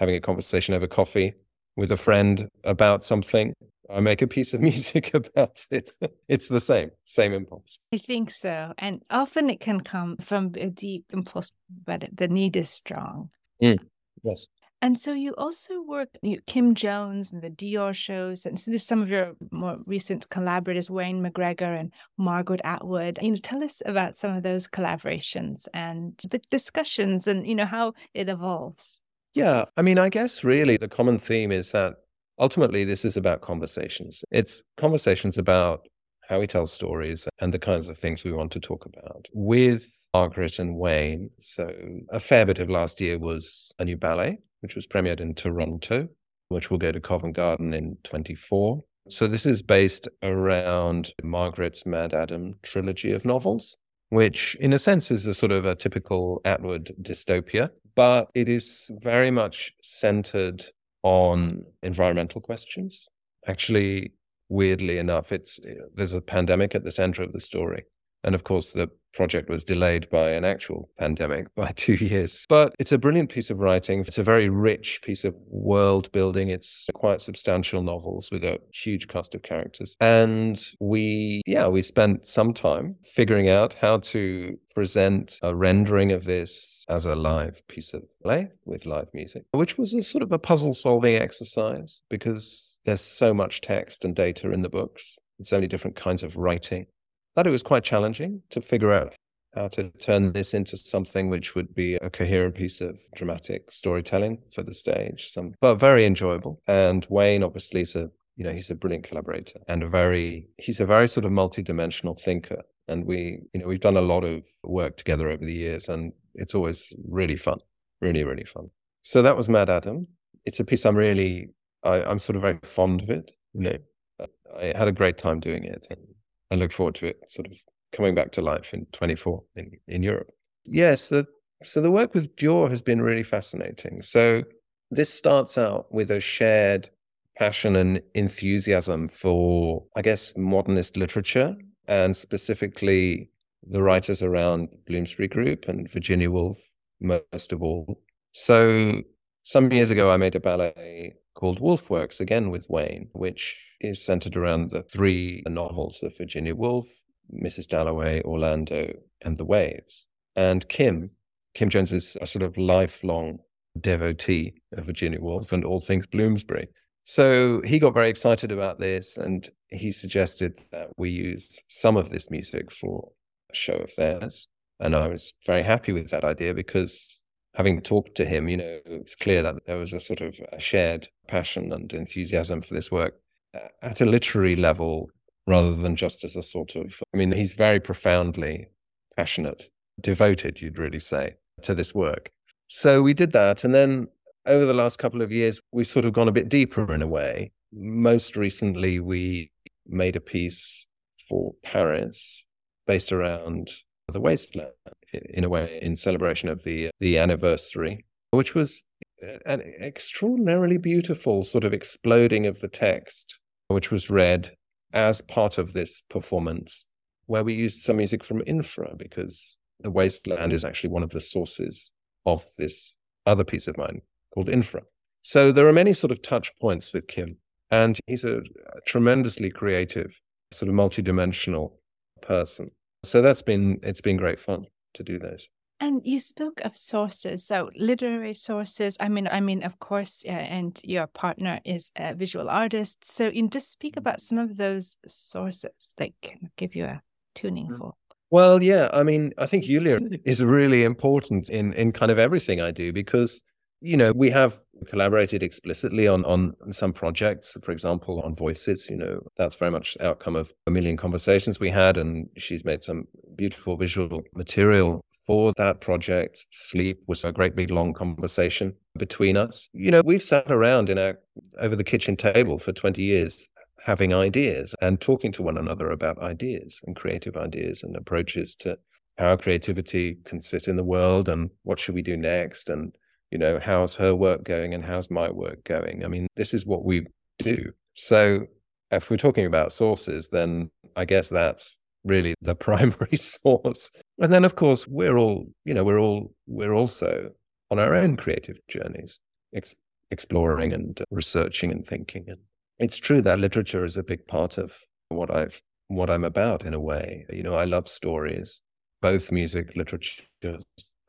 having a conversation over coffee with a friend about something, I make a piece of music about it. It's the same, same impulse. I think so. And often it can come from a deep impulse, but the need is strong. Mm. Yes. And so you also work you Kim Jones and the Dior shows, and so there's some of your more recent collaborators, Wayne McGregor and Margaret Atwood. You know, tell us about some of those collaborations and the discussions, and you know how it evolves. Yeah, I mean, I guess really the common theme is that ultimately, this is about conversations. It's conversations about how we tell stories and the kinds of things we want to talk about with Margaret and Wayne. So, a fair bit of last year was a new ballet, which was premiered in Toronto, which will go to Covent Garden in 24. So, this is based around Margaret's MaddAddam trilogy of novels, which, in a sense, is a sort of a typical Atwood dystopia, but it is very much centered on environmental questions. Actually, weirdly enough, it's eh, there's a pandemic at the center of the story. And of course, the project was delayed by an actual pandemic by two years. But it's a brilliant piece of writing. It's a very rich piece of world building. It's quite substantial novels with a huge cast of characters. And we, yeah, we spent some time figuring out how to present a rendering of this as a live piece of play with live music, which was a sort of a puzzle solving exercise because there's so much text and data in the books. so many different kinds of writing thought it was quite challenging to figure out how to turn this into something which would be a coherent piece of dramatic storytelling for the stage. Some, but very enjoyable. And Wayne obviously is a you know he's a brilliant collaborator and a very he's a very sort of multi-dimensional thinker and we you know we've done a lot of work together over the years and it's always really fun really really fun so that was MaddAddam. it's a piece i'm really I, i'm sort of very fond of it you know i had a great time doing it and I look forward to it sort of coming back to life in 24 in, in Europe. Yes, so the work with Dior has been really fascinating. So this starts out with a shared passion and enthusiasm for, I guess, modernist literature and specifically the writers around Bloomsbury Group and Virginia Woolf, most of all. So some years ago, I made a ballet called Woolf Works, again with Wayne, which is centered around the three novels of Virginia Woolf, Mrs. Dalloway, Orlando, and The Waves. And Kim, Kim Jones is a sort of lifelong devotee of Virginia Woolf and all things Bloomsbury. So he got very excited about this and he suggested that we use some of this music for a show of theirs. And I was very happy with that idea because having talked to him, you know, it's clear that there was a sort of a shared passion and enthusiasm for this work at a literary level rather than just as a sort of, I mean, he's very profoundly passionate, devoted, you'd really say, to this work. So we did that. And then over the last couple of years, we've sort of gone a bit deeper in a way. Most recently, we made a piece for Paris based around the wasteland in a way in celebration of the the anniversary which was an extraordinarily beautiful sort of exploding of the text which was read as part of this performance where we used some music from infra because the wasteland is actually one of the sources of this other piece of mine called infra so there are many sort of touch points with kim and he's a, tremendously creative sort of multidimensional person so that's been it's been great fun to do those. And you spoke of sources, so literary sources. I mean, I mean, of course, uh, and your partner is a visual artist. So, you just speak about some of those sources that can give you a tuning mm. for. Well, yeah, I mean, I think Yulia is really important in in kind of everything I do because you know we have collaborated explicitly on on some projects for example on voices you know that's very much outcome of a million conversations we had and she's made some beautiful visual material for that project. Sleep was a great big long conversation between us. You know we've sat around in our over the kitchen table for 20 years having ideas and talking to one another about ideas and creative ideas and approaches to how creativity can sit in the world and what should we do next and you know, how's her work going and how's my work going? I mean, this is what we do. So if we're talking about sources, then I guess that's really the primary source. And then of course we're all, you know, we're all we're also on our own creative journeys, ex- exploring and researching and thinking. And it's true that literature is a big part of what I've what I'm about in a way. You know, I love stories, both music, literature,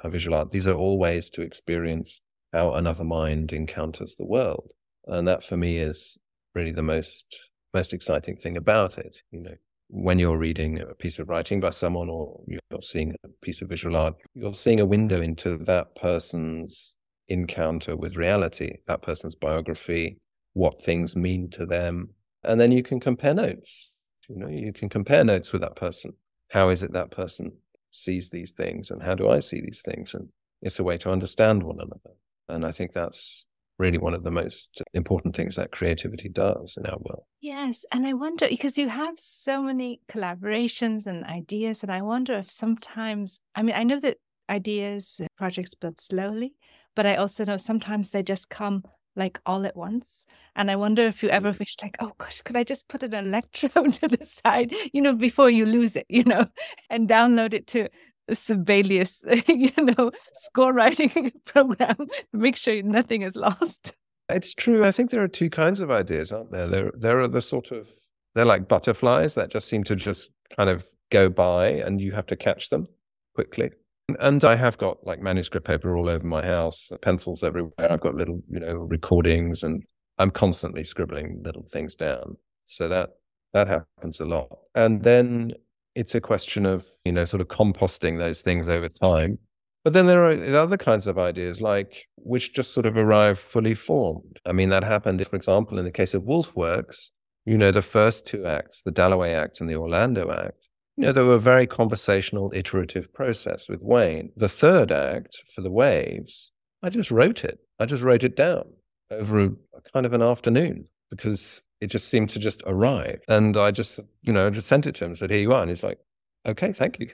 visual art. These are all ways to experience how another mind encounters the world. And that for me is really the most most exciting thing about it. You know, when you're reading a piece of writing by someone or you're seeing a piece of visual art, you're seeing a window into that person's encounter with reality, that person's biography, what things mean to them. And then you can compare notes. You know, you can compare notes with that person. How is it that person sees these things and how do I see these things? And it's a way to understand one another. And I think that's really one of the most important things that creativity does in our world. Yes. And I wonder because you have so many collaborations and ideas, and I wonder if sometimes, I mean, I know that ideas, projects build slowly, but I also know sometimes they just come like all at once. And I wonder if you ever Mm. wished, like, oh gosh, could I just put an electrode to the side, you know, before you lose it, you know, and download it to a Sibelius, you know, score writing program make sure nothing is lost. It's true. I think there are two kinds of ideas, aren't there? There, there are the sort of they're like butterflies that just seem to just kind of go by, and you have to catch them quickly. And I have got like manuscript paper all over my house, pencils everywhere. I've got little, you know, recordings, and I'm constantly scribbling little things down. So that that happens a lot. And then it's a question of you know sort of composting those things over time but then there are other kinds of ideas, like which just sort of arrive fully formed. I mean, that happened, for example, in the case of Woolf Works. You know, the first two acts, the Dalloway Act and the Orlando Act, you know, there were a very conversational, iterative process with Wayne. The third act for the Waves, I just wrote it. I just wrote it down over a, a kind of an afternoon because it just seemed to just arrive. And I just, you know, just sent it to him and said, here you are. And he's like, okay, thank you.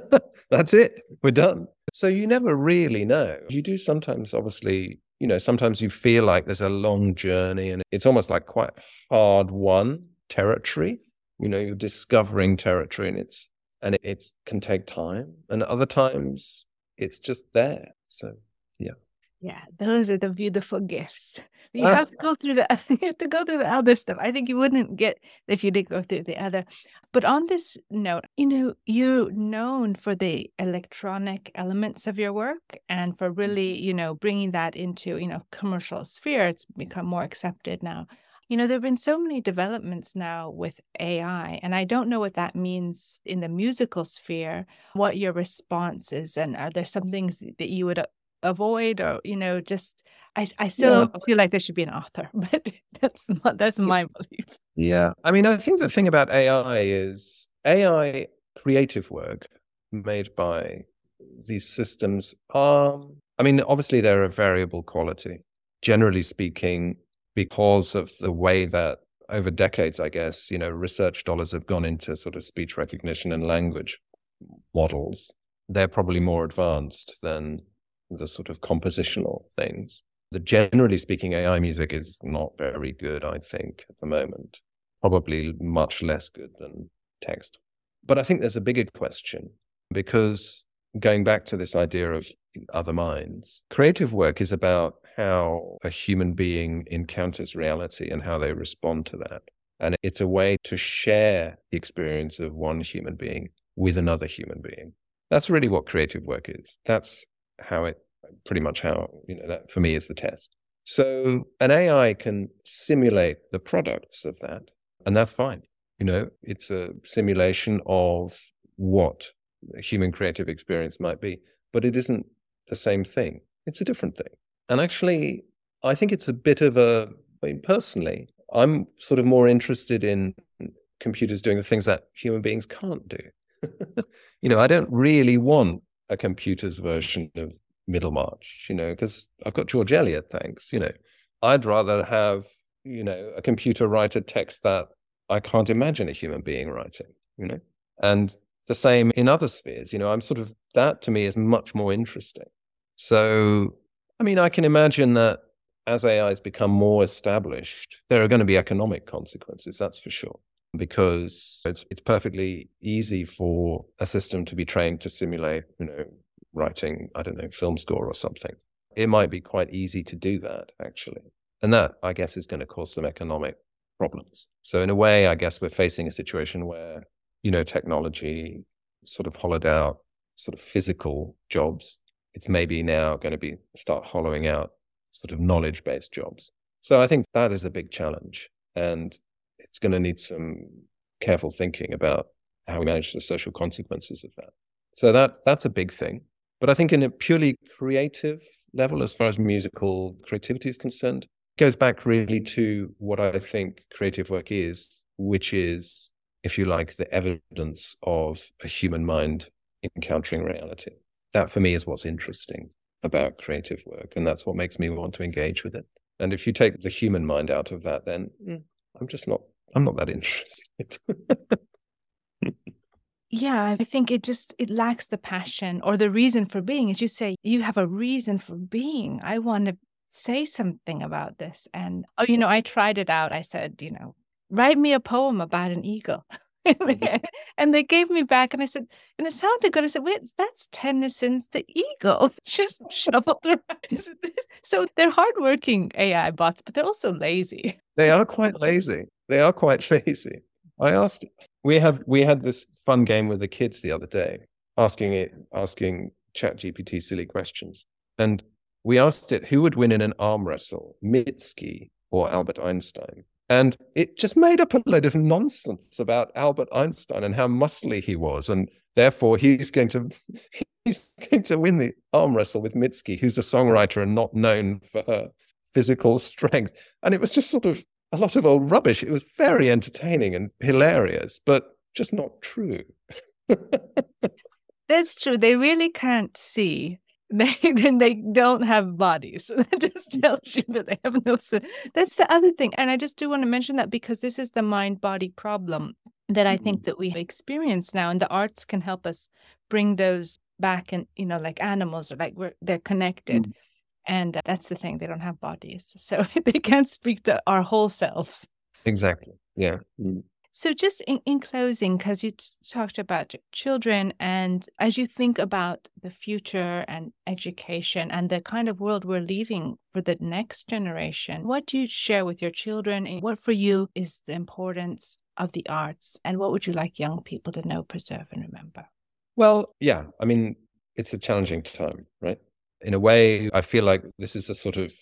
That's it. We're done. So you never really know. You do sometimes, obviously, you know, sometimes you feel like there's a long journey and it's almost like quite hard won territory. You know, you're discovering territory and it's, and it it's, can take time. And other times it's just there. So, yeah. Yeah, those are the beautiful gifts. You Ah. have to go through the you have to go through the other stuff. I think you wouldn't get if you didn't go through the other. But on this note, you know, you're known for the electronic elements of your work and for really, you know, bringing that into, you know, commercial sphere. It's become more accepted now. You know, there have been so many developments now with AI, and I don't know what that means in the musical sphere, what your response is, and are there some things that you would avoid or you know just i i still Yeah. feel like there should be an author but that's my, that's my belief Yeah. I mean, I think the thing about AI is AI creative work made by these systems are, I mean, obviously they're a variable quality. Generally speaking, because of the way that over decades, I guess, you know, research dollars have gone into sort of speech recognition and language models, they're probably more advanced than the sort of compositional things. The generally speaking AI music is not very good, I think, at the moment. Probably much less good than text. But I think there's a bigger question because going back to this idea of other minds, creative work is about how a human being encounters reality and how they respond to that. And it's a way to share the experience of one human being with another human being. That's really what creative work is. That's how it pretty much how, you know, that for me is the test. So an AI can simulate the products of that, and that's fine. You know, it's a simulation of what human creative experience might be, but it isn't the same thing. It's a different thing. And actually, I think it's a bit of a, I mean, personally, I'm sort of more interested in computers doing the things that human beings can't do. you know, I don't really want a computer's version of Middlemarch, you know, because I've got George Eliot, thanks. You know, I'd rather have, you know, a computer write a text that I can't imagine a human being writing, you know, and the same in other spheres. You know, I'm sort of, that to me is much more interesting. So, I mean, I can imagine that as AIs become more established, there are going to be economic consequences, that's for sure because it's it's perfectly easy for a system to be trained to simulate, you know, writing, I don't know, film score or something. It might be quite easy to do that actually. And that I guess is going to cause some economic problems. So in a way, I guess we're facing a situation where, you know, technology sort of hollowed out sort of physical jobs. It's maybe now going to be start hollowing out sort of knowledge based jobs. So I think that is a big challenge. And it's going to need some careful thinking about how we manage the social consequences of that. So that that's a big thing. But I think in a purely creative level, as far as musical creativity is concerned, goes back really to what I think creative work is, which is, if you like, the evidence of a human mind encountering reality. That for me is what's interesting about creative work. And that's what makes me want to engage with it. And if you take the human mind out of that, then mm, I'm just not I'm not that interested. yeah i think it just it lacks the passion or the reason for being as you say you have a reason for being i want to say something about this. And, oh, you know, I tried it out. I said, you know, write me a poem about an eagle. Mm-hmm. and they gave me back, and I said, and it sounded good. I said, wait, that's Tennyson's The Eagle. It's just shuffled around. So they're hardworking AI bots, but they're also lazy. They are quite lazy. They are quite lazy. I asked, we have, we had this fun game with the kids the other day, asking it, asking ChatGPT silly questions. And we asked it who would win in an arm wrestle, Mitski or Albert Einstein. And it just made up a load of nonsense about Albert Einstein and how muscly he was. And therefore he's going to he's going to win the arm wrestle with Mitski, who's a songwriter and not known for her physical strength. And it was just sort of a lot of old rubbish. It was very entertaining and hilarious, but just not true. That's true. They really can't see they then they don't have bodies. that just tells you that they have no. That's the other thing, and I just do want to mention that because this is the mind body problem that I think mm-hmm. that we experience now, and the arts can help us bring those back, and you know, like animals are like we're they're connected. Mm. And uh, that's the thing; they don't have bodies, so they can't speak to our whole selves. Exactly. Yeah. So, just in, in closing, because you t- talked about children, and as you think about the future and education and the kind of world we're leaving for the next generation, what do you share with your children? And what for you is the importance of the arts? And what would you like young people to know, preserve, and remember? Well, yeah, I mean, it's a challenging time, right? In a way, I feel like this is a sort of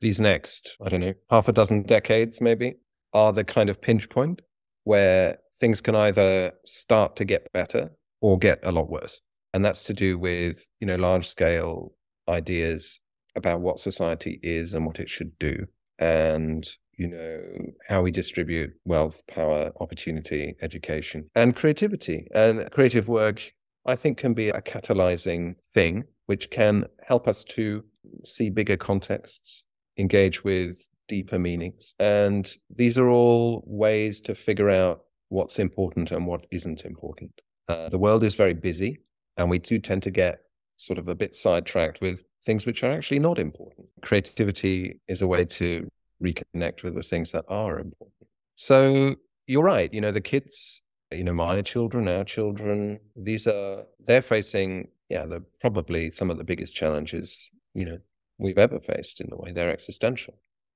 these next, I don't know, half a dozen decades maybe are the kind of pinch point where things can either start to get better or get a lot worse. And that's to do with, you know, large scale ideas about what society is and what it should do. And, you know, how we distribute wealth, power, opportunity, education, and creativity. And creative work, I think, can be a catalyzing thing, which can help us to see bigger contexts, engage with deeper meanings. And these are all ways to figure out what's important and what isn't important. Uh, the world is very busy, and we do tend to get sort of a bit sidetracked with things which are actually not important. Creativity is a way to reconnect with the things that are important. So you're right. You know, the kids, you know, my children, our children, these are, they're facing, yeah, the probably some of the biggest challenges, you know, we've ever faced in the way they're existential.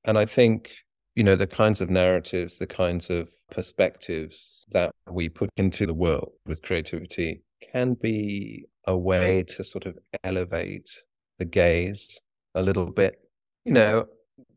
And I think, you know, the kinds of narratives, the kinds of perspectives that we put into the world with creativity can be a way to sort of elevate the gaze a little bit. You know,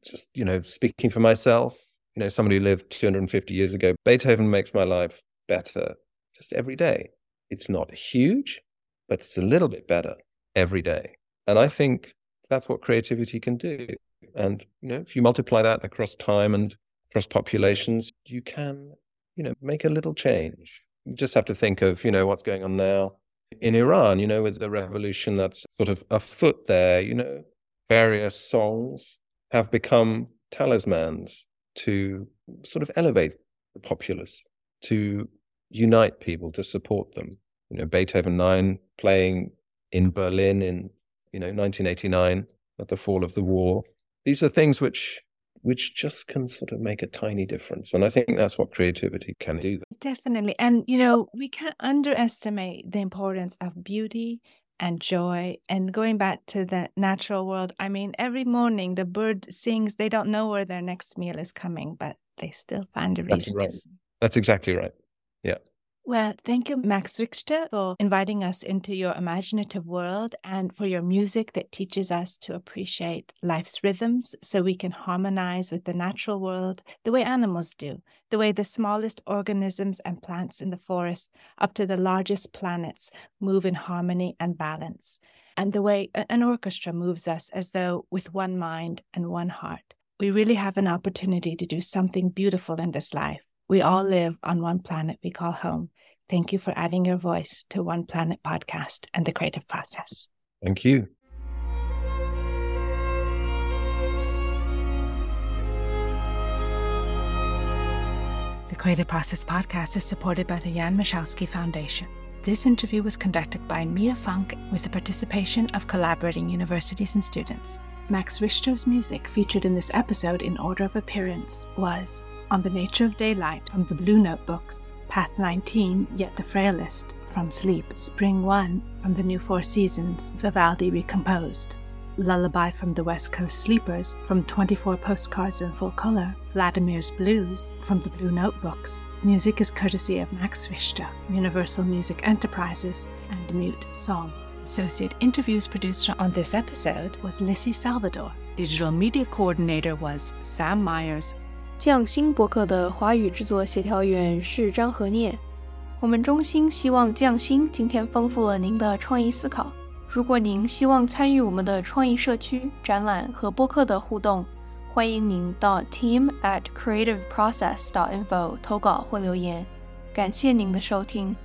just, you know, speaking for myself, you know, somebody who lived 250 years ago, Beethoven makes my life better just every day. It's not huge, but it's a little bit better every day. And I think that's what creativity can do. And you know, if you multiply that across time and across populations, you can, you know, make a little change. You just have to think of, you know, what's going on now in Iran, you know, with the revolution that's sort of afoot there, you know, various songs have become talismans to sort of elevate the populace, to unite people, to support them. You know, Beethoven 9 playing in Berlin in, you know, 1989 at the fall of the war these are things which which just can sort of make a tiny difference. And I think that's what creativity can do. Definitely. And, you know, we can't underestimate the importance of beauty and joy. And going back to the natural world, I mean, every morning the bird sings, they don't know where their next meal is coming, but they still find a reason that's right. to. That's exactly right. Yeah. Well, thank you, Max Richter, for inviting us into your imaginative world and for your music that teaches us to appreciate life's rhythms so we can harmonize with the natural world the way animals do, the way the smallest organisms and plants in the forest up to the largest planets move in harmony and balance, and the way an orchestra moves us as though with one mind and one heart. We really have an opportunity to do something beautiful in this life we all live on one planet we call home. Thank you for adding your voice to One Planet podcast and the creative process. Thank you. The Creative Process podcast is supported by the Jan Michalski Foundation. This interview was conducted by Mia Funk with the participation of collaborating universities and students. Max Richter's music featured in this episode in order of appearance was On the Nature of Daylight from the Blue Notebooks, Path 19, Yet the Frailest from Sleep, Spring 1 from the New Four Seasons, Vivaldi Recomposed, Lullaby from the West Coast Sleepers from 24 Postcards in Full Color, Vladimir's Blues from the Blue Notebooks. Music is courtesy of Max Richter, Universal Music Enterprises, and Mute Song. Associate interviews producer on this episode was Lissy Salvador. Digital media coordinator was Sam Myers. 匠心博客的华语制作协调员是张和念。我们衷心希望匠心今天丰富了您的创意思考。如果您希望参与我们的创意社区、展览和播客的互动，欢迎您到 team at creativeprocess.info 投稿或留言。感谢您的收听。